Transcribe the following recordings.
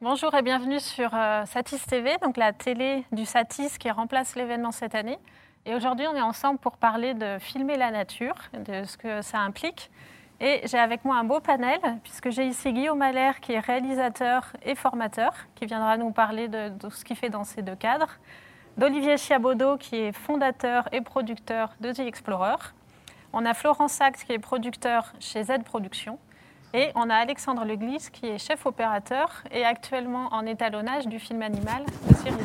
Bonjour et bienvenue sur euh, Satis TV, donc la télé du Satis qui remplace l'événement cette année. Et aujourd'hui, on est ensemble pour parler de filmer la nature, de ce que ça implique. Et j'ai avec moi un beau panel, puisque j'ai ici Guillaume Allaire, qui est réalisateur et formateur, qui viendra nous parler de, ce qu'il fait dans ces deux cadres, d'Olivier Chiabodo, qui est fondateur et producteur de The Explorer. On a Florent Sachs, qui est producteur chez Z Productions. Et on a Alexandre Leglis, qui est chef opérateur et actuellement en étalonnage du film animal de Cyril.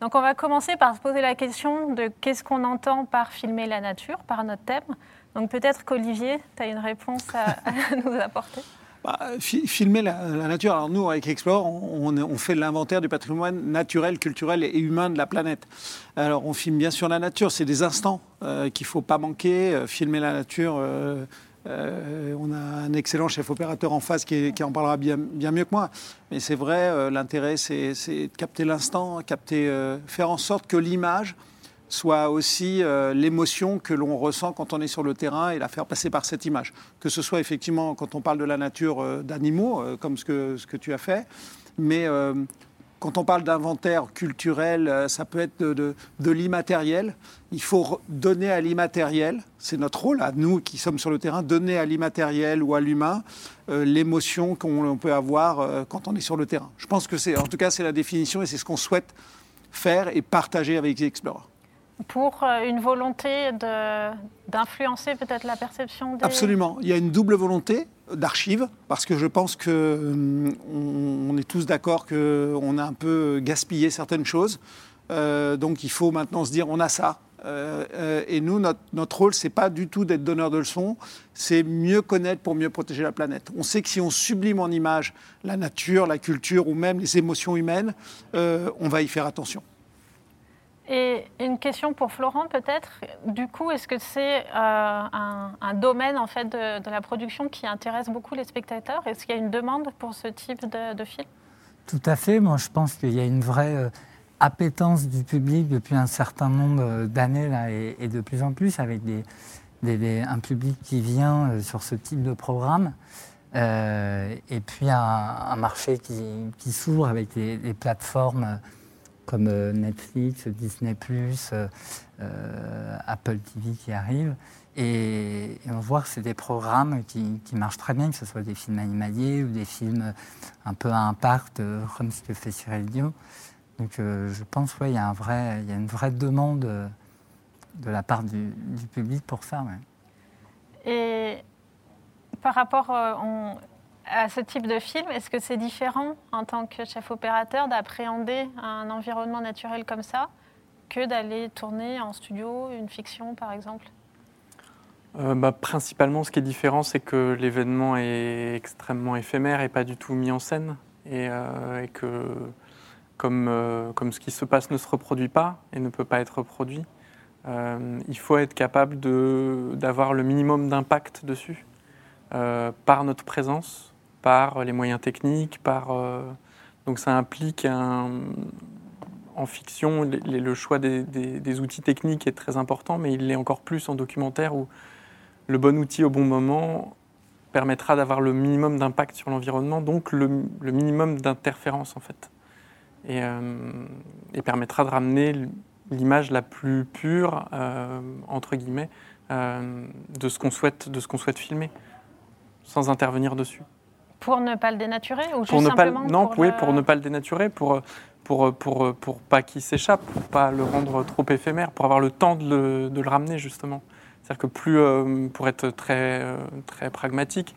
Donc on va commencer par se poser la question de qu'est-ce qu'on entend par filmer la nature, par notre thème. Donc peut-être qu'Olivier, tu as une réponse à, nous apporter. Bah, fi- filmer la, nature. Alors nous, avec Explore, on, fait l'inventaire du patrimoine naturel, culturel et humain de la planète. Alors on filme bien sûr la nature. C'est des instants euh, qu'il faut pas manquer. Euh, filmer la nature. euh, euh, on a un excellent chef opérateur en face qui, en parlera bien, mieux que moi. Mais c'est vrai, euh, l'intérêt, c'est de capter l'instant, capter, euh, faire en sorte que l'image soit aussi l'émotion que l'on ressent quand on est sur le terrain et la faire passer par cette image. Que ce soit effectivement quand on parle de la nature d'animaux, comme ce que, ce que tu as fait, mais quand on parle d'inventaire culturel, euh, ça peut être de, l'immatériel. Il faut donner à l'immatériel, c'est notre rôle à nous qui sommes sur le terrain, donner à l'immatériel ou à l'humain euh, l'émotion qu'on on peut avoir euh, quand on est sur le terrain. Je pense que c'est, en tout cas, c'est la définition et c'est ce qu'on souhaite faire et partager avec les Explorer. Pour euh, une volonté d'influencer peut-être la perception des... Absolument. Il y a une double volonté d'archives, parce que je pense que hum, on, est tous d'accord qu'on a un peu gaspillé certaines choses. Euh, donc il faut maintenant se dire on a ça. Euh, et nous, notre, notre rôle, c'est pas du tout d'être donneur de leçons, c'est mieux connaître pour mieux protéger la planète. On sait que si on sublime en image la nature, la culture ou même les émotions humaines, on va y faire attention. Et une question pour Florent peut-être. Du coup, est-ce que c'est euh, un, domaine en fait de, la production qui intéresse beaucoup les spectateurs? Est-ce qu'il y a une demande pour ce type de, film? Tout à fait. Moi, je pense qu'il y a une vraie euh, appétence du public depuis un certain nombre euh, d'années là, et, de plus en plus avec un public qui vient sur ce type de programme. Et puis un, marché qui, s'ouvre avec des, plateformes comme euh, Netflix, Disney+, euh, euh, Apple TV qui arrivent. Et, on voit que c'est des programmes qui, qui marchent très bien, que ce soit des films animaliers ou des films un peu à impact, comme ce que fait Cyril Dion. Donc je pense qu'il y, a un vrai- y a une vraie demande de la part du, public pour ça. Et par rapport à ce type de film, est-ce que c'est différent en tant que chef opérateur d'appréhender un environnement naturel comme ça que d'aller tourner en studio une fiction par exemple? Euh, bah, principalement, ce qui est différent, c'est que l'événement est extrêmement éphémère et pas du tout mis en scène. Et, euh, que, comme, euh, comme ce qui se passe ne se reproduit pas et ne peut pas être reproduit, il faut être capable d'avoir le minimum d'impact dessus, par notre présence, par les moyens techniques, par. euh, donc ça implique en fiction, le choix des, outils techniques est très important, mais il l'est encore plus en documentaire où le bon outil au bon moment permettra d'avoir le minimum d'impact sur l'environnement, donc le, minimum d'interférence en fait, et, euh, et permettra de ramener l'image la plus pure euh, entre guillemets euh, de ce qu'on souhaite, de ce qu'on souhaite filmer, sans intervenir dessus Pour ne pas le dénaturer ou pour juste ne pas, simplement non, pour oui, le- pour ne pas le dénaturer, pour, pour, pour, pour pas qu'il s'échappe, pour pas le rendre trop éphémère, pour avoir le temps de le, de le ramener justement. C'est-à-dire que plus, euh, pour être très, euh, très pragmatique,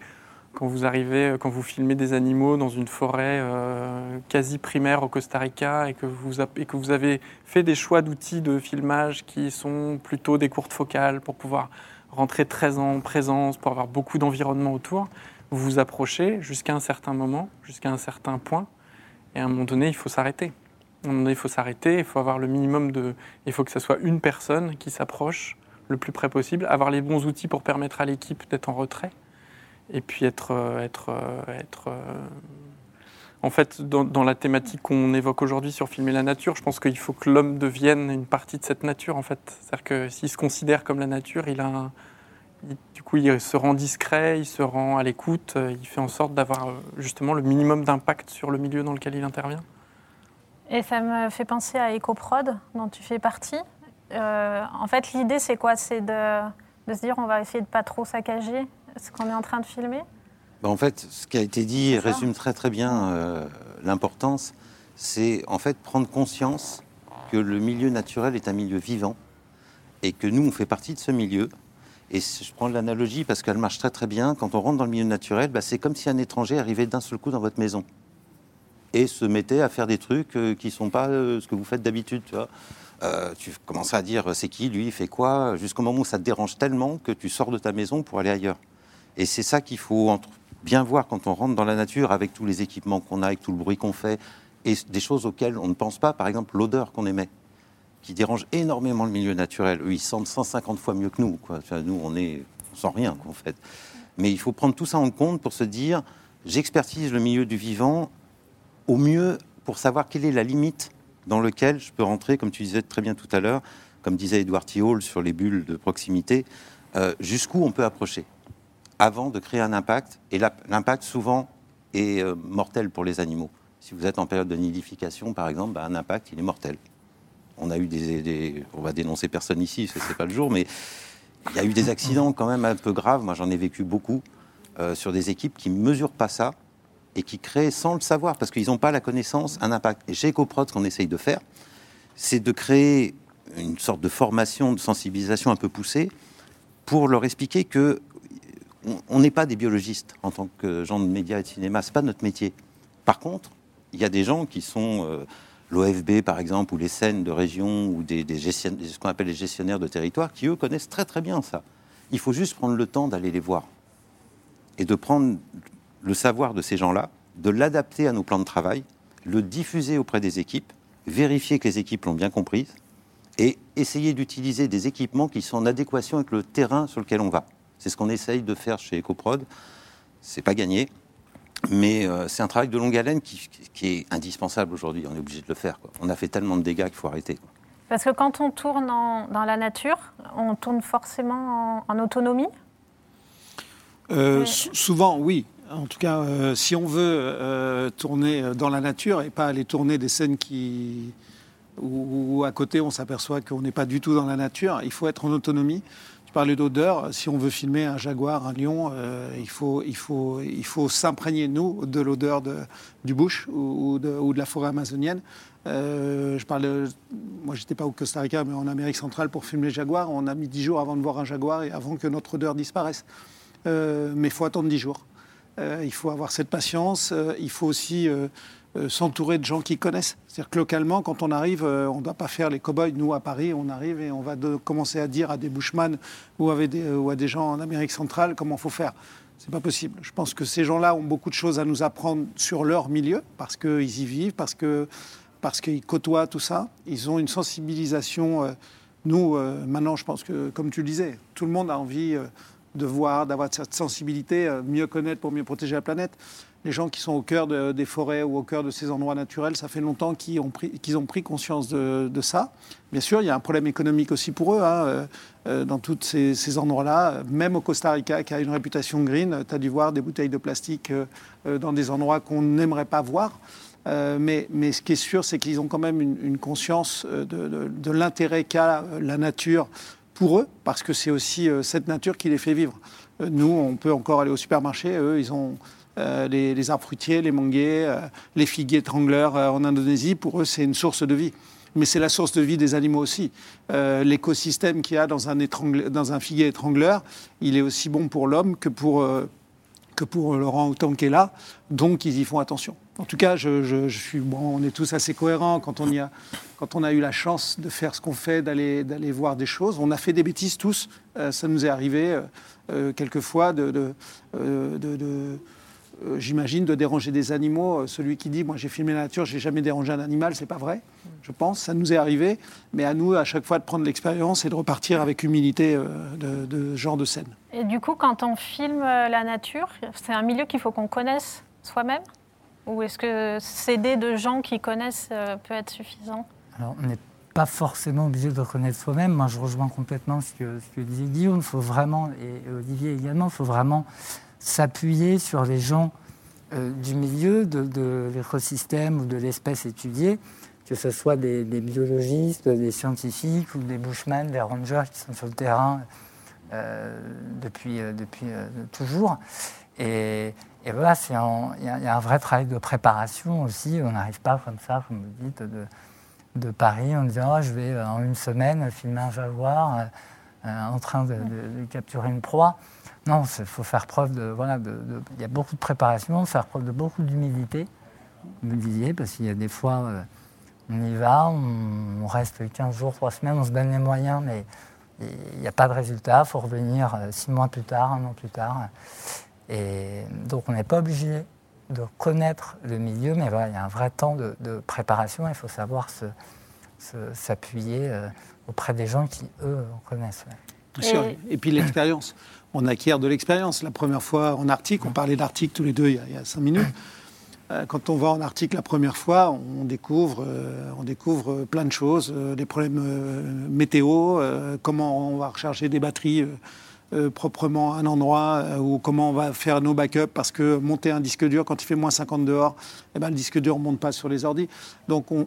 quand vous arrivez, quand vous filmez des animaux dans une forêt euh, quasi primaire au Costa Rica et que vous, et que vous avez fait des choix d'outils de filmage qui sont plutôt des courtes focales pour pouvoir rentrer très en présence, pour avoir beaucoup d'environnement autour, vous vous approchez jusqu'à un certain moment, jusqu'à un certain point, et à un moment donné, il faut s'arrêter. À un moment donné, il faut s'arrêter, il faut avoir le minimum de... Il faut que ce soit une personne qui s'approche le plus près possible, avoir les bons outils pour permettre à l'équipe d'être en retrait, et puis être... euh, être, euh, être euh, en fait, dans, dans la thématique qu'on évoque aujourd'hui sur filmer la nature, je pense qu'il faut que l'homme devienne une partie de cette nature, en fait. C'est-à-dire que s'il se considère comme la nature, il a un, du coup, il se rend discret, il se rend à l'écoute, il fait en sorte d'avoir justement le minimum d'impact sur le milieu dans lequel il intervient. Et ça me fait penser à EcoProd, dont tu fais partie. en fait, l'idée, c'est quoi? C'est de, de, se dire on va essayer de pas trop saccager ce qu'on est en train de filmer? Bah, En fait, ce qui a été dit résume très très bien euh, l'importance. C'est en fait prendre conscience que le milieu naturel est un milieu vivant et que nous, on fait partie de ce milieu. Et je prends l'analogie parce qu'elle marche très très bien. Quand on rentre dans le milieu naturel, bah, c'est comme si un étranger arrivait d'un seul coup dans votre maison et se mettait à faire des trucs euh, qui ne sont pas euh, ce que vous faites d'habitude. Tu, vois. tu commences à dire c'est qui, lui, il fait quoi, jusqu'au moment où ça te dérange tellement que tu sors de ta maison pour aller ailleurs. Et c'est ça qu'il faut bien voir quand on rentre dans la nature avec tous les équipements qu'on a, avec tout le bruit qu'on fait, et des choses auxquelles on ne pense pas, par exemple l'odeur qu'on émet, qui dérange énormément le milieu naturel. Eux, ils sentent 150 fois mieux que nous. Nous, on est, sent rien, en fait. Mais il faut prendre tout ça en compte pour se dire, j'expertise le milieu du vivant au mieux pour savoir quelle est la limite dans laquelle je peux rentrer, comme tu disais très bien tout à l'heure, comme disait Edouard Thiol sur les bulles de proximité, euh, jusqu'où on peut approcher avant de créer un impact. Et l'impact, souvent, est euh, mortel pour les animaux. Si vous êtes en période de nidification, par exemple, bah, un impact, il est mortel. On a eu des, on va dénoncer personne ici, ce n'est pas le jour, mais il y a eu des accidents quand même un peu graves. Moi, j'en ai vécu beaucoup euh, sur des équipes qui ne mesurent pas ça et qui créent sans le savoir, parce qu'ils n'ont pas la connaissance, un impact. Et chez EcoProd, ce qu'on essaye de faire, c'est de créer une sorte de formation, de sensibilisation un peu poussée pour leur expliquer que on n'est pas des biologistes en tant que gens de médias et de cinéma, c'est pas notre métier. Par contre, il y a des gens qui sont euh, l'OFB par exemple, ou les scènes de région, ou des, ce qu'on appelle les gestionnaires de territoire, qui eux connaissent très très bien ça. Il faut juste prendre le temps d'aller les voir et de prendre le savoir de ces gens-là, de l'adapter à nos plans de travail, le diffuser auprès des équipes, vérifier que les équipes l'ont bien comprise et essayer d'utiliser des équipements qui sont en adéquation avec le terrain sur lequel on va. C'est ce qu'on essaye de faire chez EcoProd. C'est pas gagné, mais euh, c'est un travail de longue haleine qui, est indispensable aujourd'hui. On est obligé de le faire. On a fait tellement de dégâts qu'il faut arrêter. Parce que quand on tourne dans la nature, on tourne forcément en, autonomie? Euh, Souvent, oui. En tout cas, euh, si on veut tourner dans la nature et pas aller tourner des scènes qui, où, où à côté on s'aperçoit qu'on n'est pas du tout dans la nature, il faut être en autonomie. Parlais d'odeur. Si on veut filmer un jaguar, un lion, euh, il faut, il faut, il faut s'imprégner, nous, de l'odeur du bush ou, de, la forêt amazonienne. Euh, je parle, moi, j'étais pas au Costa Rica, mais en Amérique centrale pour filmer les jaguars. On a mis 10 jours avant de voir un jaguar et avant que notre odeur disparaisse. Euh, mais il faut attendre 10 jours. il faut avoir cette patience. il faut aussi euh, s'entourer de gens qui connaissent. C'est-à-dire que localement, quand on arrive, euh, on ne doit pas faire les cow-boys. Nous, à Paris, on arrive et on va commencer à dire à des bushman ou, à des, des gens en Amérique centrale comment il faut faire. C'est pas possible. Je pense que ces gens-là ont beaucoup de choses à nous apprendre sur leur milieu, parce qu'ils y vivent, parce que parce qu'ils côtoient tout ça. Ils ont une sensibilisation. Euh, nous, maintenant, je pense que, comme tu le disais, tout le monde a envie de voir, d'avoir cette sensibilité, mieux connaître pour mieux protéger la planète les gens qui sont au cœur des forêts ou au cœur de ces endroits naturels, ça fait longtemps qu'ils ont, pris, conscience de, ça. Bien sûr, il y a un problème économique aussi pour eux, hein, euh, euh, dans tous ces, endroits-là. Même au Costa Rica, qui a une réputation green, tu as dû voir des bouteilles de plastique euh, dans des endroits qu'on n'aimerait pas voir. mais, mais, ce qui est sûr, c'est qu'ils ont quand même une, conscience de, de l'intérêt qu'a la nature pour eux, parce que c'est aussi cette nature qui les fait vivre. Nous, on peut encore aller au supermarché, eux, ils ont euh, les, arbres fruitiers, les manguiers, euh, les figuiers étrangleurs euh, en Indonésie, pour eux, c'est une source de vie. Mais c'est la source de vie des animaux aussi. L'écosystème qu'il y a dans un, dans un figuier étrangleur, il est aussi bon pour l'homme que pour, que pour Laurent Outan qui est là. Donc, ils y font attention. En tout cas, je, suis, bon, on est tous assez cohérents quand on, a, quand on a eu la chance de faire ce qu'on fait, d'aller voir des choses. On a fait des bêtises tous. ça nous est arrivé quelquefois de, de euh, j'imagine, de déranger des animaux. Euh, celui qui dit, moi j'ai filmé la nature, j'ai jamais dérangé un animal, c'est pas vrai, je pense. Ça nous est arrivé, mais à nous à chaque fois de prendre l'expérience et de repartir avec humilité euh, de, ce genre de scène. Et du coup, quand on filme la nature, c'est un milieu qu'il faut qu'on connaisse soi-même? Ou est-ce que s'aider de gens qui connaissent peut être suffisant? Alors, on n'est pas forcément obligé de reconnaître soi-même. Moi, je rejoins complètement ce que, ce que disait Guillaume. Il faut vraiment, et Olivier également, il faut vraiment s'appuyer sur les gens euh, du milieu, de, l'écosystème ou de l'espèce étudiée, que ce soit des, biologistes, des scientifiques ou des bushman, des rangers qui sont sur le terrain euh, depuis, euh, depuis toujours. Et, voilà, il y, a un vrai travail de préparation aussi. On n'arrive pas comme ça, comme vous dites, de, de Paris en disant oh, je vais en une semaine filmer un jaguar en train de, capturer une proie. Non, il faut faire preuve de. Voilà, il y a beaucoup de préparation, faire preuve de beaucoup d'humilité, vous disiez, parce qu'il y a des fois, euh, on y va, on, reste 15 jours, 3 semaines, on se donne les moyens, mais il n'y a pas de résultat, il faut revenir 6 euh, mois plus tard, un an plus tard. Et donc on n'est pas obligé de connaître le milieu, mais voilà, il y a un vrai temps de, préparation, il faut savoir s'appuyer euh, auprès des gens qui, eux, connaissent. Et... et puis l'expérience on acquiert de l'expérience. La première fois en Arctique, on parlait d'Arctique tous les deux il y, a, cinq minutes. Euh, quand on va en Arctique la première fois, on découvre, euh, plein de choses, euh, des problèmes météo, comment on va recharger des batteries proprement à un endroit, ou comment on va faire nos backups, parce que monter un disque dur quand il fait moins 50 dehors, eh ben, le disque dur ne monte pas sur les ordis. Donc on,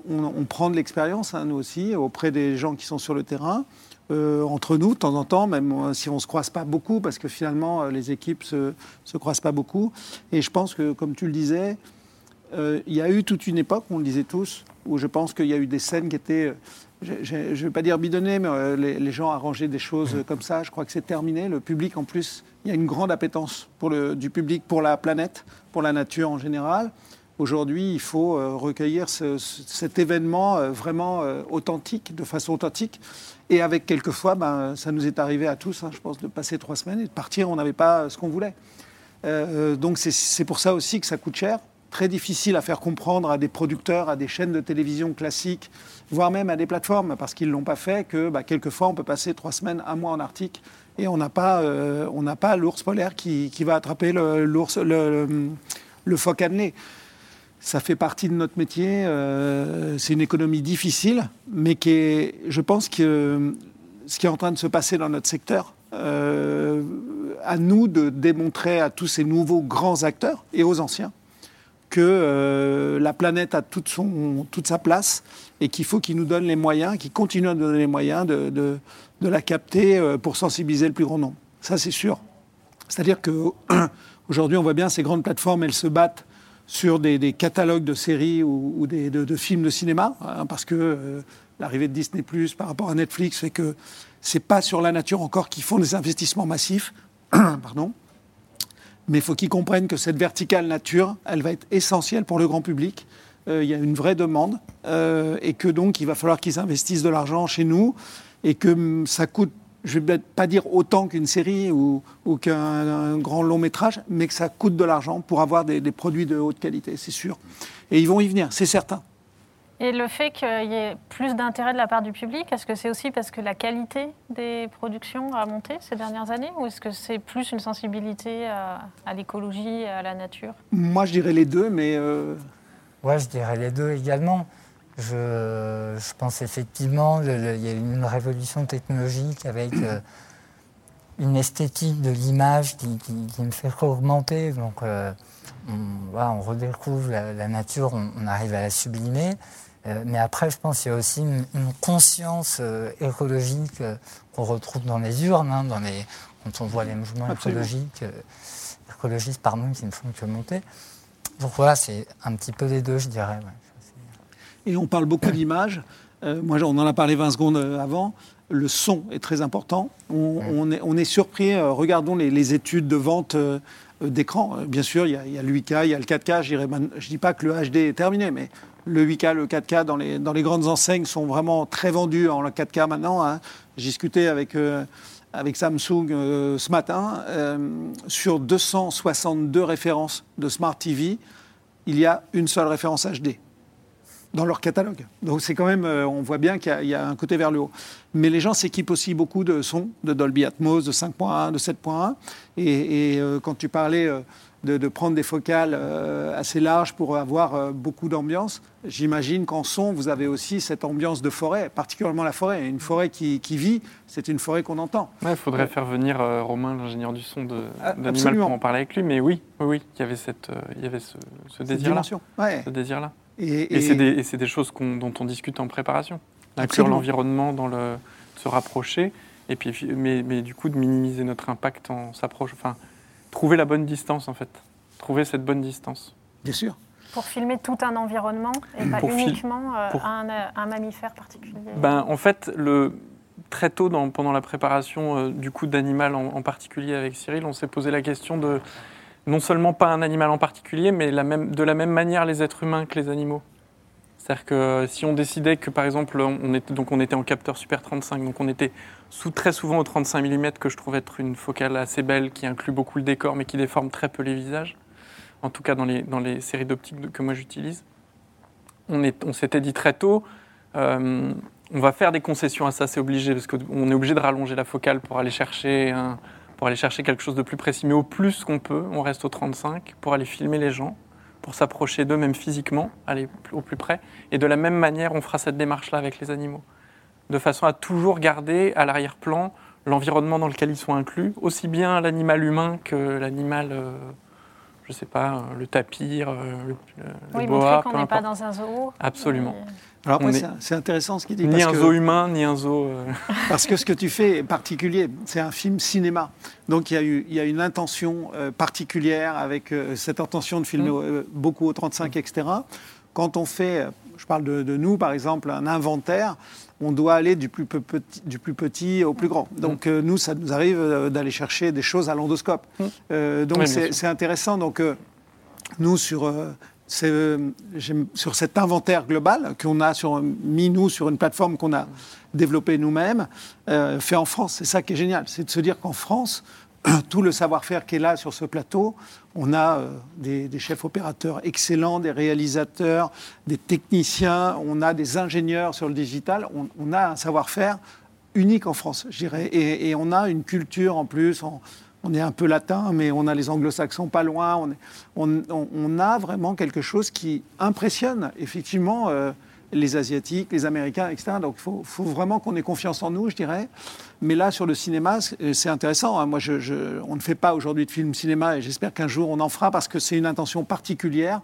prend de l'expérience, hein, nous aussi, auprès des gens qui sont sur le terrain. Euh, entre nous, de temps en temps, même euh, si on ne se croise pas beaucoup, parce que finalement, euh, les équipes ne se, croisent pas beaucoup. Et je pense que, comme tu le disais, il y a eu toute une époque, on le disait tous, où je pense qu'il y a eu des scènes qui étaient, je ne vais pas dire bidonnées, mais les, gens arrangeaient des choses comme ça. Je crois que c'est terminé. Le public, en plus, il y a une grande appétence du public pour la planète, pour la nature en général. Aujourd'hui, il faut recueillir cet événement vraiment authentique, de façon authentique. Et avec quelquefois, ben, ça nous est arrivé à tous, hein, je pense, de passer trois semaines et de partir, on n'avait pas ce qu'on voulait. Euh, donc c'est pour ça aussi que ça coûte cher, très difficile à faire comprendre à des producteurs, à des chaînes de télévision classiques, voire même à des plateformes, parce qu'ils ne l'ont pas fait, que bah, quelquefois on peut passer trois semaines, un mois en Arctique, et on n'a pas, euh, pas l'ours polaire qui, va attraper le, le, le annelé ça fait partie de notre métier. Euh, c'est une économie difficile, mais qui est, je pense que ce qui est en train de se passer dans notre secteur, euh, à nous de démontrer à tous ces nouveaux grands acteurs et aux anciens que euh, la planète a toute, son, toute sa place et qu'il faut qu'ils nous donnent les moyens, qu'ils continuent à nous donner les moyens de, de, de la capter pour sensibiliser le plus grand nombre. Ça, c'est sûr. C'est-à-dire qu'aujourd'hui, on voit bien ces grandes plateformes, elles se battent sur des, catalogues de séries ou, de, films de cinéma, hein, parce que euh, l'arrivée de Disney Plus par rapport à Netflix fait que c'est pas sur la nature encore qu'ils font des investissements massifs, pardon. Mais il faut qu'ils comprennent que cette verticale nature, elle va être essentielle pour le grand public. Euh, il y a une vraie demande euh, et que donc il va falloir qu'ils investissent de l'argent chez nous et que hum, ça coûte je ne vais pas dire autant qu'une série ou, qu'un grand long métrage, mais que ça coûte de l'argent pour avoir des, produits de haute qualité, c'est sûr. Et ils vont y venir, c'est certain. Et le fait qu'il y ait plus d'intérêt de la part du public, est-ce que c'est aussi parce que la qualité des productions a monté ces dernières années ou est-ce que c'est plus une sensibilité à, l'écologie et à la nature? Moi, je dirais les deux, mais... Euh... Ouais, je dirais les deux également. Je, pense effectivement qu'il y a une révolution technologique avec euh, une esthétique de l'image qui, me fait augmenter. Donc, euh, on, redécouvre la, nature, on, arrive à la sublimer. Euh, mais après, je pense qu'il y a aussi une, conscience écologique qu'on retrouve dans les urnes, hein, dans les, quand on voit les mouvements écologiques, écologistes pardon, qui ne font que monter. Donc voilà, c'est un petit peu les deux, je dirais et on parle beaucoup d'images. Euh, moi, on en a parlé 20 secondes euh, avant. Le son est très important. On, est, on est, surpris. Euh, regardons les, études de vente d'écran. Bien sûr, il y, a, il y, a, le 8K, il y a le 4K. Je ne dis pas que le HD est terminé, mais le 8K, le 4K dans les, dans les grandes enseignes sont vraiment très vendus en 4K maintenant. Hein. J'ai discuté avec, avec Samsung ce matin. sur 262 références de Smart TV, il y a une seule référence HD dans leur catalogue. Donc c'est quand même, euh, on voit bien qu'il y, a un côté vers le haut. Mais les gens s'équipent aussi beaucoup de sons, de Dolby Atmos, de 5.1, de 7.1. Et, et euh, quand tu parlais de, prendre des focales euh, assez larges pour avoir euh, beaucoup d'ambiance. J'imagine qu'en son, vous avez aussi cette ambiance de forêt, particulièrement la forêt. Une forêt qui, vit, c'est une forêt qu'on entend. Il faudrait faire venir Romain, l'ingénieur du son ah, d'Animal, pour en parler avec lui. Mais oui, oui, oui il y avait, cette, il y avait ce, ce désir-là. Ouais. Ce désir-là. Et, et, c'est des, choses dont on discute en préparation. Inclure l'environnement dans le se rapprocher, et puis, mais, mais, du coup de minimiser notre impact en s'approche. Enfin, trouver la bonne distance en fait, trouver cette bonne distance. Bien sûr. Pour filmer tout un environnement et pas uniquement euh, un, mammifère particulier. Ben, en fait, le, très tôt dans, pendant la préparation euh, du coup d'animal en, particulier avec Cyril, on s'est posé la question de non seulement pas un animal en particulier, mais de la même manière les êtres humains que les animaux. C'est-à-dire que si on décidait que, par exemple, on était, donc on était en capteur Super 35, donc on était sous, très souvent au 35 mm, que je trouve être une focale assez belle, qui inclut beaucoup le décor, mais qui déforme très peu les visages, en tout cas dans les, dans les séries d'optiques que moi j'utilise. On, s'était dit très tôt, euh, on va faire des concessions à ça, c'est obligé, parce qu'on est obligé de rallonger la focale pour aller chercher pour aller chercher quelque chose de plus précis, mais au plus qu'on peut, on reste au 35 pour aller filmer les gens pour s'approcher d'eux, même physiquement, aller au plus près. Et de la même manière, on fera cette démarche-là avec les animaux, de façon à toujours garder à l'arrière-plan l'environnement dans lequel ils sont inclus, aussi bien l'animal humain que l'animal, euh, je ne sais pas, le tapir, euh, le, le oui, boa. qu'on n'est pas dans un zoo. Absolument. Alors après, c'est intéressant ce qu'il dit. Ni un zoo humain, ni un zoo. Euh, parce que ce que tu fais est particulier. C'est un film cinéma. Donc il y a, eu, il y a une intention euh, particulière avec euh, cette intention de filmer mm. beaucoup au 35, etc. Quand on fait, je parle de, nous par exemple, un inventaire, on doit aller du plus, petit, du plus petit au plus grand. Mm. Donc nous, ça nous arrive d'aller chercher des choses à l'endoscope. Mm. donc c'est intéressant. Donc nous, sur euh, sur cet inventaire global qu'on a sur, mis nous sur une plateforme qu'on a développée nous-mêmes, euh, fait en France. C'est ça qui est génial, c'est de se dire qu'en France, tout le savoir-faire qui est là sur ce plateau, on a euh, des, chefs opérateurs excellents, des réalisateurs, des techniciens, on a des ingénieurs sur le digital, on, a un savoir-faire unique en France, je dirais, et, on a une culture en plus. On est un peu latin, mais on a les anglo-saxons pas loin. On, a vraiment quelque chose qui impressionne effectivement euh, les Asiatiques, les Américains, etc. Donc il faut, vraiment qu'on ait confiance en nous, je dirais. Mais là, sur le cinéma, c'est intéressant. Hein. Moi, on ne fait pas aujourd'hui de film cinéma et j'espère qu'un jour on en fera parce que c'est une intention particulière.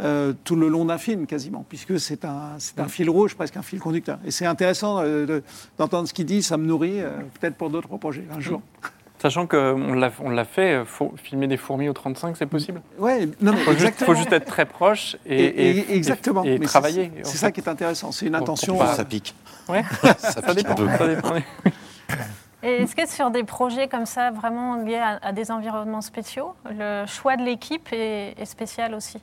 Euh, tout le long d'un film quasiment, puisque c'est un, fil rouge, presque un fil conducteur. Et c'est intéressant euh, d'entendre ce qu'il dit, ça me nourrit, peut-être pour d'autres projets un jour. Sachant qu'on l'a, on l'a fait, euh, faut filmer des fourmis au 35, c'est possible? Oui, non, mais Il faut juste être très proche et, exactement. et, travailler. C'est, ça qui est intéressant, c'est une intention. Ça pique. Ouais. ça, dépend. Ça dépend. Et est-ce que sur des projets comme ça, vraiment liés à, des environnements spéciaux, le choix de l'équipe est, spécial aussi?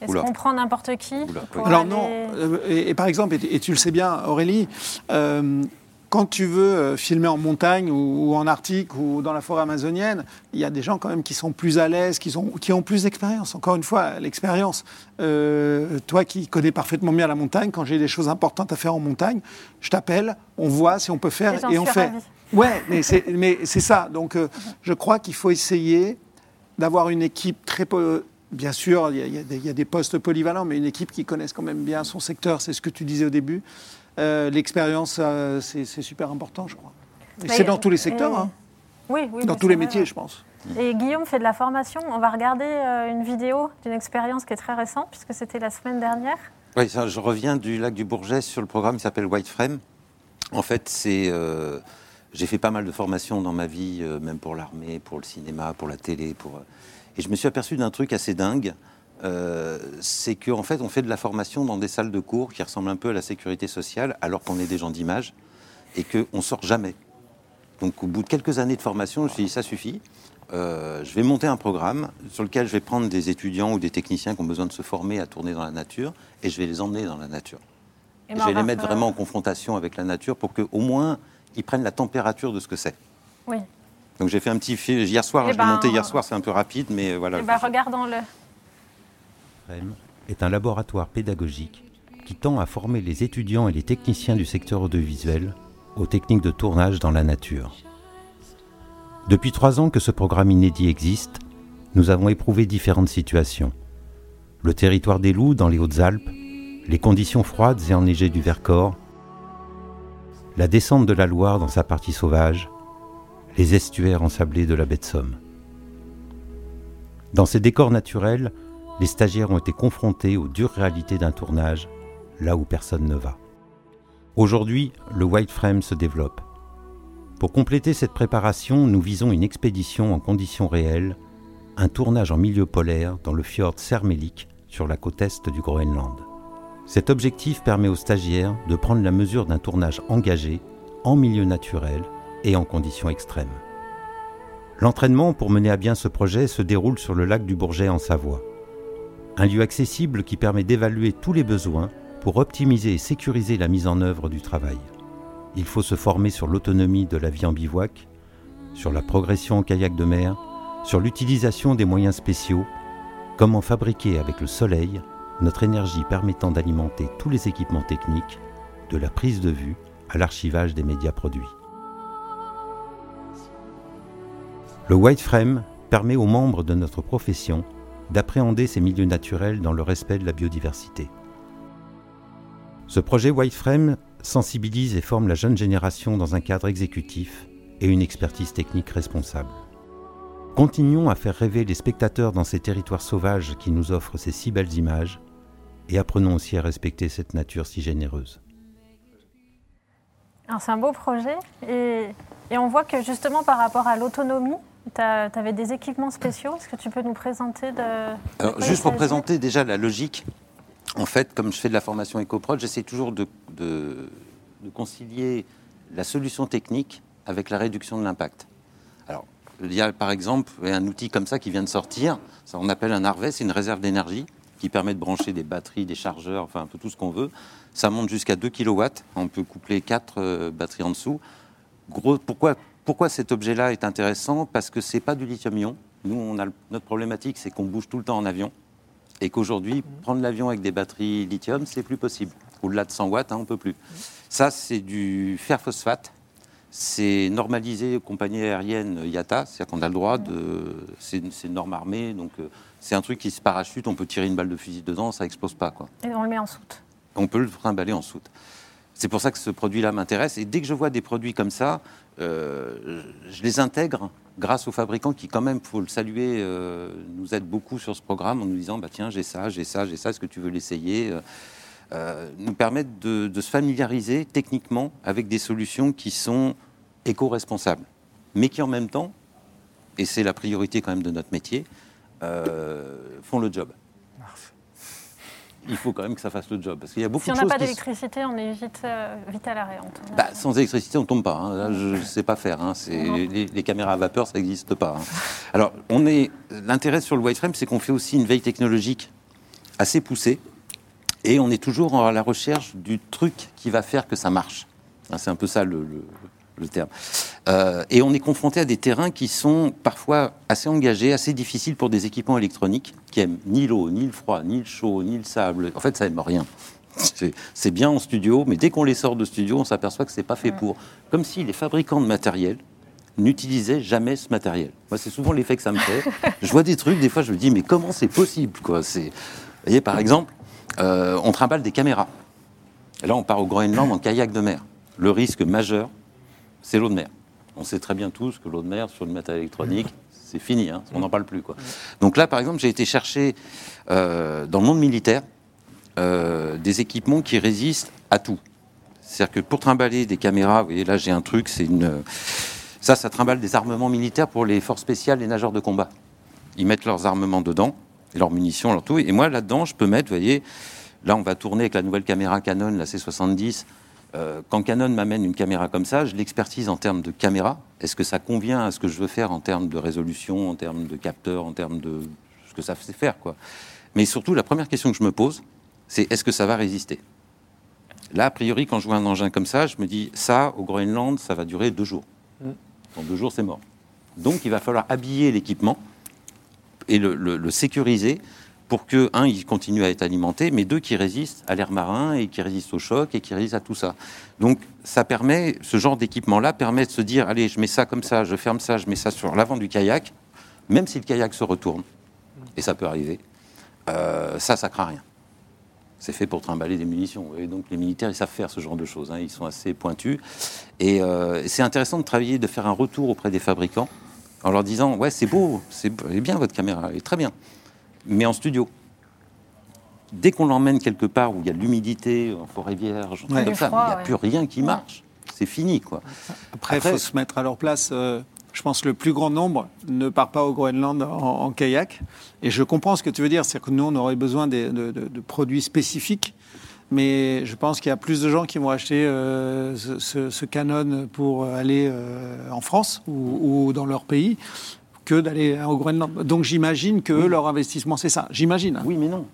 Est-ce qu'on prend n'importe qui Alors non, euh, et, par exemple, et, tu le sais bien Aurélie, euh, quand tu veux euh, filmer en montagne ou, en Arctique ou dans la forêt amazonienne, il y a des gens quand même qui sont plus à l'aise, qui, qui ont plus d'expérience. Encore une fois, l'expérience. Euh, toi qui connais parfaitement bien la montagne, quand j'ai des choses importantes à faire en montagne, je t'appelle, on voit si on peut faire et on fait. Ouais, mais c'est ça. Donc euh, je crois qu'il faut essayer d'avoir une équipe très Bien sûr, il y, a, y, a des postes polyvalents, mais une équipe qui connaisse quand même bien son secteur, c'est ce que tu disais au début. Euh, l'expérience, euh, c'est super important, je crois. c'est dans tous les secteurs, hein. oui, oui, dans tous les métiers, je pense. Et Guillaume fait de la formation. On va regarder euh, une vidéo d'une expérience qui est très récente, puisque c'était la semaine dernière. Oui, je reviens du lac du Bourget sur le programme qui s'appelle White Frame. En fait, c'est. j'ai fait pas mal de formations dans ma vie, même pour l'armée, pour le cinéma, pour la télé. Pour, et je me suis aperçu d'un truc assez dingue. Euh, c'est qu'en fait, on fait de la formation dans des salles de cours qui ressemblent un peu à la sécurité sociale, alors qu'on est des gens d'image, et qu'on ne sort jamais. Donc, au bout de quelques années de formation, je me suis dit, ça suffit. Euh, je vais monter un programme sur lequel je vais prendre des étudiants ou des techniciens qui ont besoin de se former à tourner dans la nature, et je vais les emmener dans la nature. Et je vais les mettre vraiment en confrontation avec la nature pour qu'au moins ils prennent la température de ce que c'est. Oui. Donc j'ai fait un petit film hier soir, hein, je l'ai ben, monté hier soir, c'est un peu rapide, mais voilà. Et ben, regardons-le est un laboratoire pédagogique qui tend à former les étudiants et les techniciens du secteur audiovisuel aux techniques de tournage dans la nature. Depuis trois ans que ce programme inédit existe, nous avons éprouvé différentes situations. Le territoire des loups dans les Hautes-Alpes, les conditions froides et enneigées du Vercors, la descente de la Loire dans sa partie sauvage, les estuaires ensablés de la baie de Somme. Dans ces décors naturels, les stagiaires ont été confrontés aux dures réalités d'un tournage, là où personne ne va. Aujourd'hui, le White Frame se développe. Pour compléter cette préparation, nous visons une expédition en conditions réelles, un tournage en milieu polaire dans le fjord Sermelik sur la côte est du Groenland. Cet objectif permet aux stagiaires de prendre la mesure d'un tournage engagé, en milieu naturel et en conditions extrêmes. L'entraînement pour mener à bien ce projet se déroule sur le lac du Bourget en Savoie. Un lieu accessible qui permet d'évaluer tous les besoins pour optimiser et sécuriser la mise en œuvre du travail. Il faut se former sur l'autonomie de la vie en bivouac, sur la progression en kayak de mer, sur l'utilisation des moyens spéciaux, comment fabriquer avec le soleil notre énergie permettant d'alimenter tous les équipements techniques, de la prise de vue à l'archivage des médias produits. Le white frame permet aux membres de notre profession d'appréhender ces milieux naturels dans le respect de la biodiversité. Ce projet white frame sensibilise et forme la jeune génération dans un cadre exécutif et une expertise technique responsable. Continuons à faire rêver les spectateurs dans ces territoires sauvages qui nous offrent ces si belles images et apprenons aussi à respecter cette nature si généreuse. C'est un beau projet et, on voit que justement par rapport à l'autonomie, tu avais des équipements spéciaux. Est-ce que tu peux nous présenter de... juste pour présenter déjà la logique, en fait, comme je fais de la formation EcoProd, j'essaie toujours de, de, concilier la solution technique avec la réduction de l'impact. Alors, il y a par exemple un outil comme ça qui vient de sortir, ça on appelle un Harvey, c'est une réserve d'énergie qui permet de brancher des batteries, des chargeurs, enfin un peu tout ce qu'on veut. Ça monte jusqu'à 2 kW. On peut coupler 4 euh, batteries en dessous. Gros, pourquoi, pourquoi cet objet-là est intéressant? Parce que c'est pas du lithium-ion. Nous, on a, notre problématique, c'est qu'on bouge tout le temps en avion. Et qu'aujourd'hui, prendre l'avion avec des batteries lithium, c'est plus possible. Au-delà de 100 watts, hein, on peut plus. Ça, c'est du fer phosphate. C'est normalisé aux compagnies aériennes IATA, c'est-à-dire qu'on a le droit de. C'est une norme armée, donc euh, c'est un truc qui se parachute, on peut tirer une balle de fusil dedans, ça explose pas. Quoi. Et on le met en soute On peut le trimballer en soute. C'est pour ça que ce produit-là m'intéresse. Et dès que je vois des produits comme ça, euh, je les intègre grâce aux fabricants qui, quand même, faut le saluer, euh, nous aident beaucoup sur ce programme en nous disant bah, tiens, j'ai ça, j'ai ça, j'ai ça, est-ce que tu veux l'essayer euh, Nous permettent de, de, se familiariser techniquement avec des solutions qui sont éco-responsables, mais qui en même temps, et c'est la priorité quand même de notre métier, font le job. Il faut quand même que ça fasse le job. Parce qu'il y a beaucoup si on n'a pas d'électricité, on est vite, euh, vite à l'arrêt. Bah, sans électricité, on ne tombe pas. Hein. je ne sais pas faire. Hein. Les, les, caméras à vapeur, ça n'existe pas. Hein. Alors, on est l'intérêt sur le wireframe, c'est qu'on fait aussi une veille technologique assez poussée. Et on est toujours à la recherche du truc qui va faire que ça marche. C'est un peu ça le, le terme. Euh, et on est confronté à des terrains qui sont parfois assez engagés, assez difficiles pour des équipements électroniques qui aiment ni l'eau, ni le froid, ni le chaud, ni le sable. En fait, ça aime rien. C'est bien en studio, mais dès qu'on les sort de studio, on s'aperçoit que c'est pas fait pour. Comme si les fabricants de matériel n'utilisaient jamais ce matériel. Moi, c'est souvent l'effet que ça me fait. Je vois des trucs, des fois, je me dis, mais comment c'est possible quoi? Vous voyez, par exemple, euh, on trimballe des caméras. Et là, on part au Groenland en kayak de mer. Le risque majeur, c'est l'eau de mer. On sait très bien tous que l'eau de mer sur le matériel électronique, c'est fini, hein, on n'en parle plus. Donc là, par exemple, j'ai été chercher euh, dans le monde militaire euh, des équipements qui résistent à tout. C'est-à-dire que pour trimballer des caméras, vous voyez, là j'ai un truc, c'est une. Ça, ça trimballe des armements militaires pour les forces spéciales, les nageurs de combat. Ils mettent leurs armements dedans, leurs munitions, leur tout. Et moi, là-dedans, je peux mettre, vous voyez, là, on va tourner avec la nouvelle caméra Canon, la C70, euh, quand Canon m'amène une caméra comme ça, je l'expertise en termes de caméra. Est-ce que ça convient à ce que je veux faire en termes de résolution, en termes de capteur, en termes de ce que ça sait faire, quoi? Mais surtout, la première question que je me pose, c'est est-ce que ça va résister? Là, a priori, quand je vois un engin comme ça, je me dis ça, au Groenland, ça va durer deux jours. Mm. En deux jours, c'est mort. Donc, il va falloir habiller l'équipement et le sécuriser pour que, un, il continue à être alimenté, mais deux, qui résiste à l'air marin et qui résiste au choc et qui résiste à tout ça. Donc, ça permet, ce genre d'équipement-là permet de se dire, allez, je mets ça comme ça, je ferme ça, je mets ça sur l'avant du kayak. même si le kayak se retourne, et ça peut arriver, euh, ça, ça craint rien. C'est fait pour trimballer des munitions. Et donc les militaires, ils savent faire ce genre de choses. hein. Ils sont assez pointus. Et euh, c'est intéressant de travailler, de faire un retour auprès des fabricants en leur disant Ouais, c'est beau, c'est bien votre caméra, elle est très bien. Mais en studio. Dès qu'on l'emmène quelque part où il y a de l'humidité, en forêt vierge, Ouais. comme ça, froid, il n'y a ouais. plus rien qui Ouais. marche. C'est fini, quoi. Après, il faut se mettre à leur place. euh, je pense que le plus grand nombre ne part pas au Groenland en, en kayak. Et je comprends ce que tu veux dire. C'est que nous, on aurait besoin des- de, de- de produits spécifiques. Mais je pense qu'il y a plus de gens qui vont acheter euh, ce, ce- ce Canon pour aller euh, en France ou, ou dans leur pays que d'aller au Groenland. Donc j'imagine que eux, leur investissement, c'est ça. J'imagine. hein. Oui, mais non.